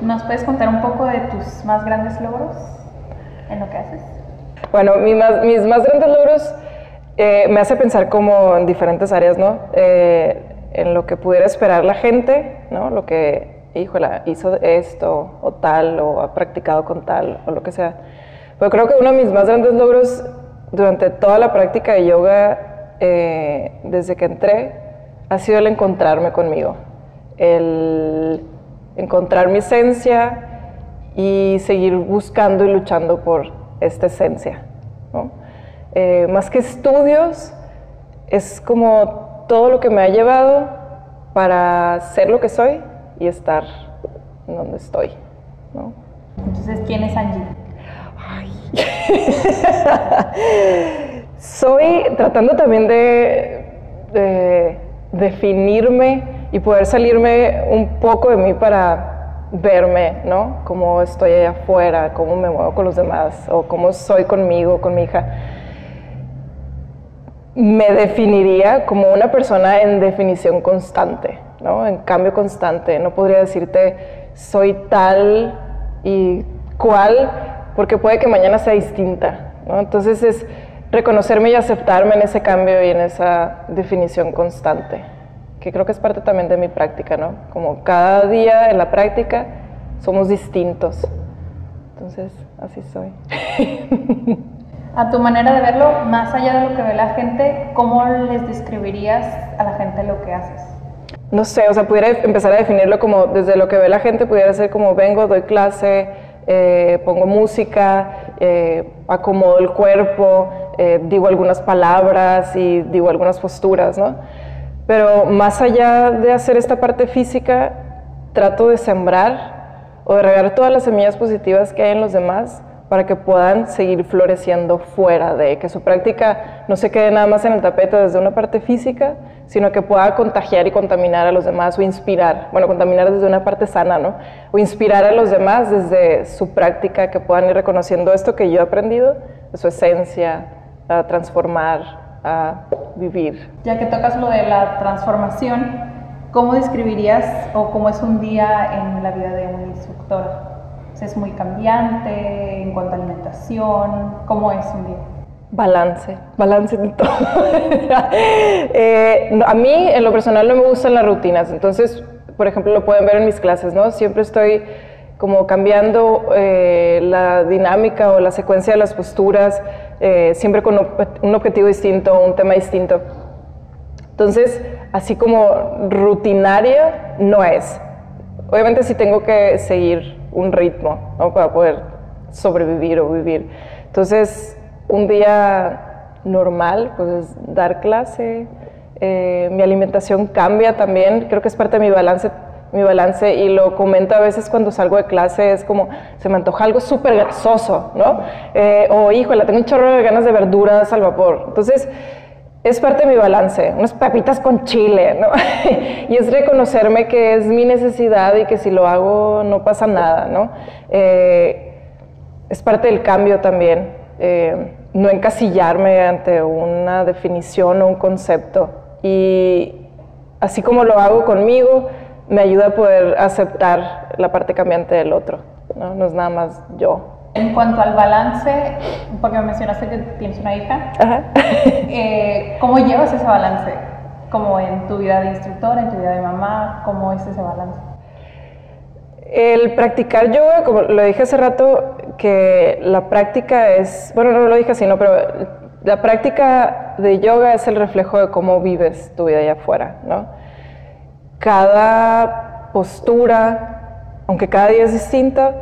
¿Nos puedes contar un poco de tus más grandes logros en lo que haces? Bueno, mis más grandes logros eh, me hace pensar como en diferentes áreas, ¿no? Eh, en lo que pudiera esperar la gente, ¿no? Lo que, híjola, hizo esto o tal, o ha practicado con tal, o lo que sea. Pero creo que uno de mis más grandes logros durante toda la práctica de yoga, eh, desde que entré, ha sido el encontrarme conmigo. El encontrar mi esencia y seguir buscando y luchando por esta esencia. Eh, más que estudios, es como todo lo que me ha llevado para ser lo que soy y estar donde estoy. Entonces, ¿quién es Angie? soy tratando también de definirme y poder salirme un poco de mí para verme, ¿no? Cómo estoy allá afuera, cómo me muevo con los demás o cómo soy conmigo, con mi hija. Me definiría como una persona en definición constante, ¿no? En cambio constante. No podría decirte soy tal y cual, porque puede que mañana sea distinta, ¿no? Entonces es reconocerme y aceptarme en ese cambio y en esa definición constante que creo que es parte también de mi práctica, ¿no? Como cada día en la práctica somos distintos. Entonces, así soy. A tu manera de verlo, más allá de lo que ve la gente, ¿cómo les describirías a la gente lo que haces? No sé, o sea, pudiera empezar a definirlo como desde lo que ve la gente, pudiera ser como vengo, doy clase, eh, pongo música, eh, acomodo el cuerpo, eh, digo algunas palabras y digo algunas posturas, ¿no? Pero más allá de hacer esta parte física, trato de sembrar o de regar todas las semillas positivas que hay en los demás para que puedan seguir floreciendo fuera de que su práctica no se quede nada más en el tapete desde una parte física, sino que pueda contagiar y contaminar a los demás o inspirar, bueno, contaminar desde una parte sana, ¿no? O inspirar a los demás desde su práctica, que puedan ir reconociendo esto que yo he aprendido, su esencia, a transformar, a vivir. Ya que tocas lo de la transformación, ¿cómo describirías o cómo es un día en la vida de un instructor? ¿Es muy cambiante en cuanto a alimentación? ¿Cómo es un día? Balance, balance de todo. Eh, a mí, en lo personal, no me gustan las rutinas. Entonces, por ejemplo, lo pueden ver en mis clases, ¿no? Siempre estoy como cambiando eh, la dinámica o la secuencia de las posturas, eh, siempre con un objetivo distinto, un tema distinto. Entonces, así como rutinaria no es. Obviamente sí tengo que seguir un ritmo para poder sobrevivir o vivir. Entonces, un día normal, pues es dar clase, eh, mi alimentación cambia también, creo que es parte de mi balance mi balance y lo comento a veces cuando salgo de clase, es como, se me antoja algo súper grasoso, ¿no? Eh, o, híjole, tengo un chorro de ganas de verduras al vapor. Entonces, es parte de mi balance, unas papitas con chile, ¿no? y es reconocerme que es mi necesidad y que si lo hago no pasa nada, ¿no? Eh, es parte del cambio también, eh, no encasillarme ante una definición o un concepto. Y así como lo hago conmigo, me ayuda a poder aceptar la parte cambiante del otro, ¿no? No es nada más yo. En cuanto al balance, porque me mencionaste que tienes una hija, eh, ¿cómo llevas ese balance? Como en tu vida de instructora, en tu vida de mamá, ¿cómo es ese balance? El practicar yoga, como lo dije hace rato, que la práctica es, bueno, no lo dije así, no, pero la práctica de yoga es el reflejo de cómo vives tu vida allá afuera, ¿no? cada postura, aunque cada día es distinta,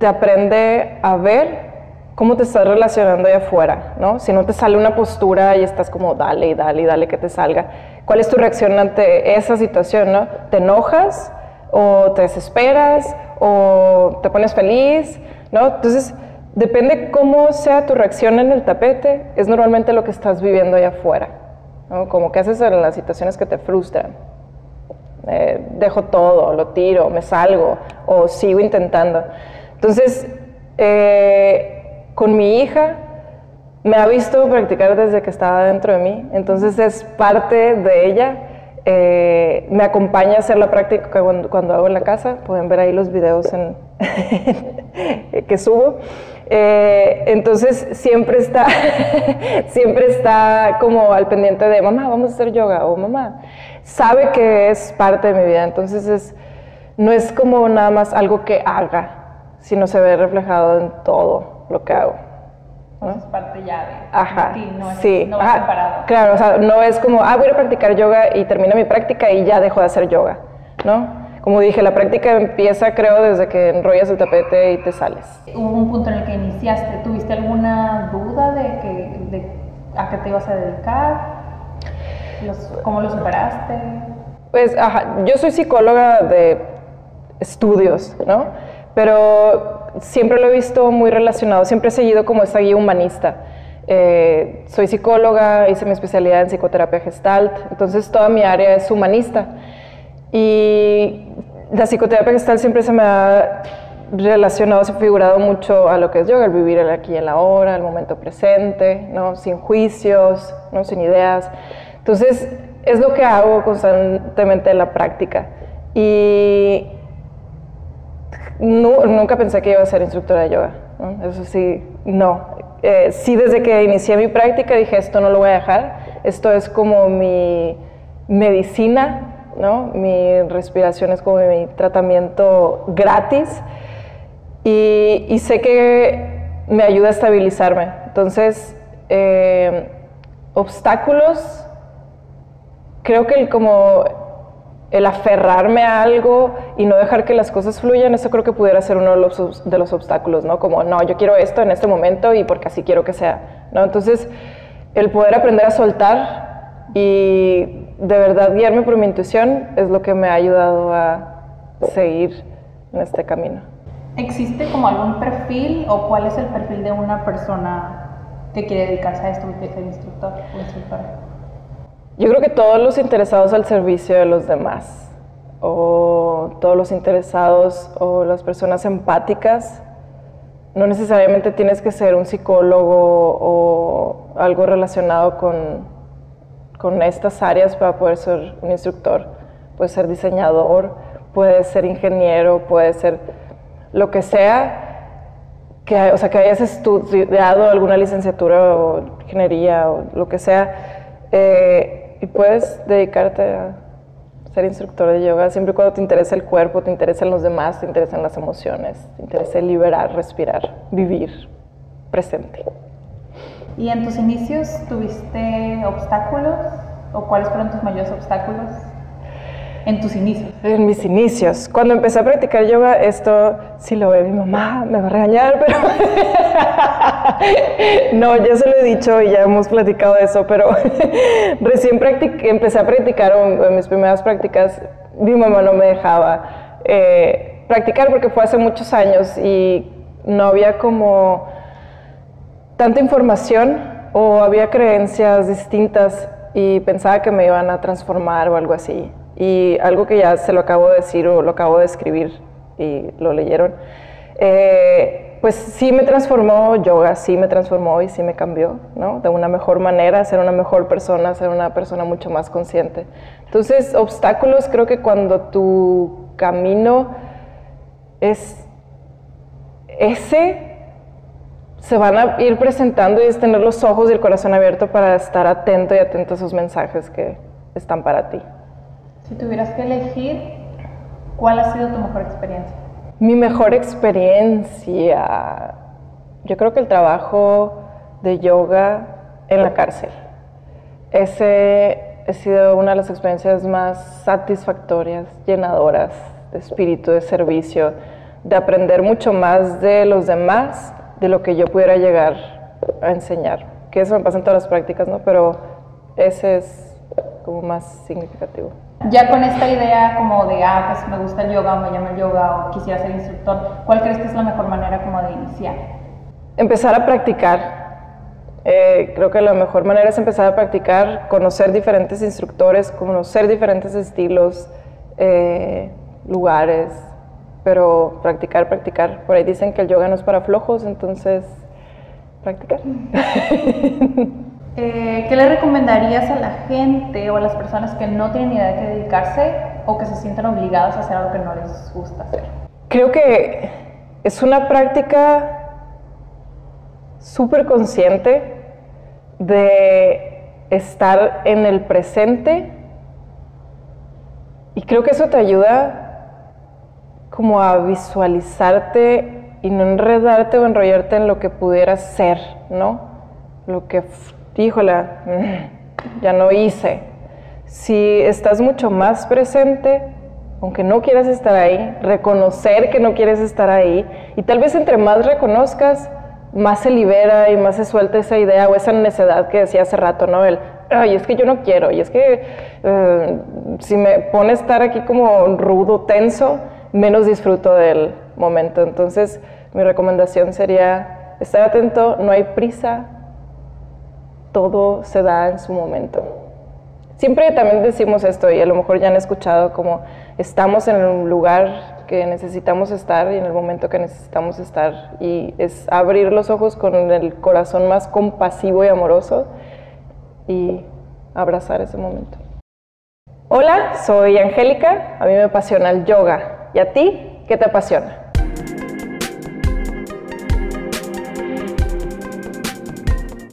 te aprende a ver cómo te estás relacionando allá afuera, ¿no? Si no te sale una postura y estás como dale y dale y dale que te salga, ¿cuál es tu reacción ante esa situación, no? ¿Te enojas o te desesperas o te pones feliz, ¿no? Entonces, depende cómo sea tu reacción en el tapete, es normalmente lo que estás viviendo allá afuera, ¿no? Como que haces en las situaciones que te frustran. Eh, dejo todo, lo tiro, me salgo o sigo intentando. Entonces, eh, con mi hija, me ha visto practicar desde que estaba dentro de mí, entonces es parte de ella. Eh, me acompaña a hacer la práctica cuando, hago en la casa, pueden ver ahí los videos que subo. Eh, entonces siempre está, siempre está como al pendiente de mamá, vamos a hacer yoga o mamá. Sabe que es parte de mi vida, entonces es, no es como nada más algo que haga, sino se ve reflejado en todo lo que hago. ¿no? Es parte ya de, Ajá, ti, no es, sí, no separado. Claro, o sea, no es como, ah, voy a practicar yoga y termino mi práctica y ya dejo de hacer yoga, ¿no? Como dije, la práctica empieza, creo, desde que enrollas el tapete y te sales. Hubo un punto en el que iniciaste. ¿Tuviste alguna duda de, que, de a qué te ibas a dedicar? ¿Cómo lo superaste? Pues, ajá, yo soy psicóloga de estudios, ¿no? Pero siempre lo he visto muy relacionado, siempre he seguido como esta guía humanista. Eh, soy psicóloga, hice mi especialidad en psicoterapia gestalt, entonces toda mi área es humanista. Y la psicoterapia gestalt siempre se me ha relacionado, se ha figurado mucho a lo que es yoga, el vivir el aquí y el ahora, el momento presente, ¿no? sin juicios, ¿no? sin ideas. Entonces, es lo que hago constantemente en la práctica. Y nunca pensé que iba a ser instructora de yoga. Eso sí, no. Eh, sí, desde que inicié mi práctica dije, esto no lo voy a dejar. Esto es como mi medicina, ¿no? Mi respiración es como mi tratamiento gratis. Y, sé que me ayuda a estabilizarme. Entonces, eh, obstáculos, creo que el como el aferrarme a algo y no dejar que las cosas fluyan, eso creo que pudiera ser uno de los, obstáculos, ¿no? Como, no, yo quiero esto en este momento y porque así quiero que sea, ¿no? Entonces, el poder aprender a soltar y de verdad guiarme por mi intuición es lo que me ha ayudado a seguir en este camino. ¿Existe como algún perfil o cuál es el perfil de una persona que quiere dedicarse a esto, que ser instructor o instructora? Yo creo que todos los interesados al servicio de los demás, o todos los interesados o las personas empáticas, no necesariamente tienes que ser un psicólogo o algo relacionado con, con estas áreas para poder ser un instructor. Puedes ser diseñador, puedes ser ingeniero, puedes ser lo que sea, que, o sea, que hayas estudiado alguna licenciatura o ingeniería o lo que sea. Eh, y puedes dedicarte a ser instructor de yoga siempre y cuando te interesa el cuerpo, te interesan los demás, te interesan las emociones, te interesa liberar, respirar, vivir, presente. ¿Y en tus inicios tuviste obstáculos o cuáles fueron tus mayores obstáculos? En tus inicios? En mis inicios. Cuando empecé a practicar yoga, esto, si lo ve mi mamá, me va a regañar, pero... no, ya se lo he dicho y ya hemos platicado eso, pero recién empecé a practicar, en mis primeras prácticas, mi mamá no me dejaba eh, practicar porque fue hace muchos años y no había como tanta información o había creencias distintas y pensaba que me iban a transformar o algo así. Y algo que ya se lo acabo de decir o lo acabo de escribir y lo leyeron, eh, pues sí me transformó yoga, sí me transformó y sí me cambió, ¿no? De una mejor manera, ser una mejor persona, ser una persona mucho más consciente. Entonces, obstáculos, creo que cuando tu camino es ese, se van a ir presentando y es tener los ojos y el corazón abierto para estar atento y atento a esos mensajes que están para ti. Si tuvieras que elegir, ¿cuál ha sido tu mejor experiencia? Mi mejor experiencia, yo creo que el trabajo de yoga en la cárcel. Ese ha sido una de las experiencias más satisfactorias, llenadoras de espíritu, de servicio, de aprender mucho más de los demás de lo que yo pudiera llegar a enseñar. Que eso me pasa en todas las prácticas, ¿no? Pero ese es como más significativo ya con esta idea como de, ah, pues me gusta el yoga o me llama el yoga o quisiera ser instructor, ¿cuál crees que es la mejor manera como de iniciar? Empezar a practicar. Eh, creo que la mejor manera es empezar a practicar, conocer diferentes instructores, conocer diferentes estilos, eh, lugares, pero practicar, practicar. Por ahí dicen que el yoga no es para flojos, entonces practicar. Eh, ¿Qué le recomendarías a la gente o a las personas que no tienen idea de qué dedicarse o que se sientan obligadas a hacer algo que no les gusta hacer? Creo que es una práctica súper consciente de estar en el presente y creo que eso te ayuda como a visualizarte y no enredarte o enrollarte en lo que pudieras ser, ¿no? Lo que, híjole, mm, ya no hice. Si estás mucho más presente, aunque no quieras estar ahí, reconocer que no quieres estar ahí y tal vez entre más reconozcas, más se libera y más se suelta esa idea o esa necedad que decía hace rato, ¿no? El, ay, es que yo no quiero, y es que eh, si me pone estar aquí como rudo, tenso, menos disfruto del momento. Entonces, mi recomendación sería estar atento, no hay prisa, todo se da en su momento. Siempre también decimos esto y a lo mejor ya han escuchado como estamos en un lugar que necesitamos estar y en el momento que necesitamos estar y es abrir los ojos con el corazón más compasivo y amoroso y abrazar ese momento. Hola, soy Angélica, a mí me apasiona el yoga. ¿Y a ti qué te apasiona?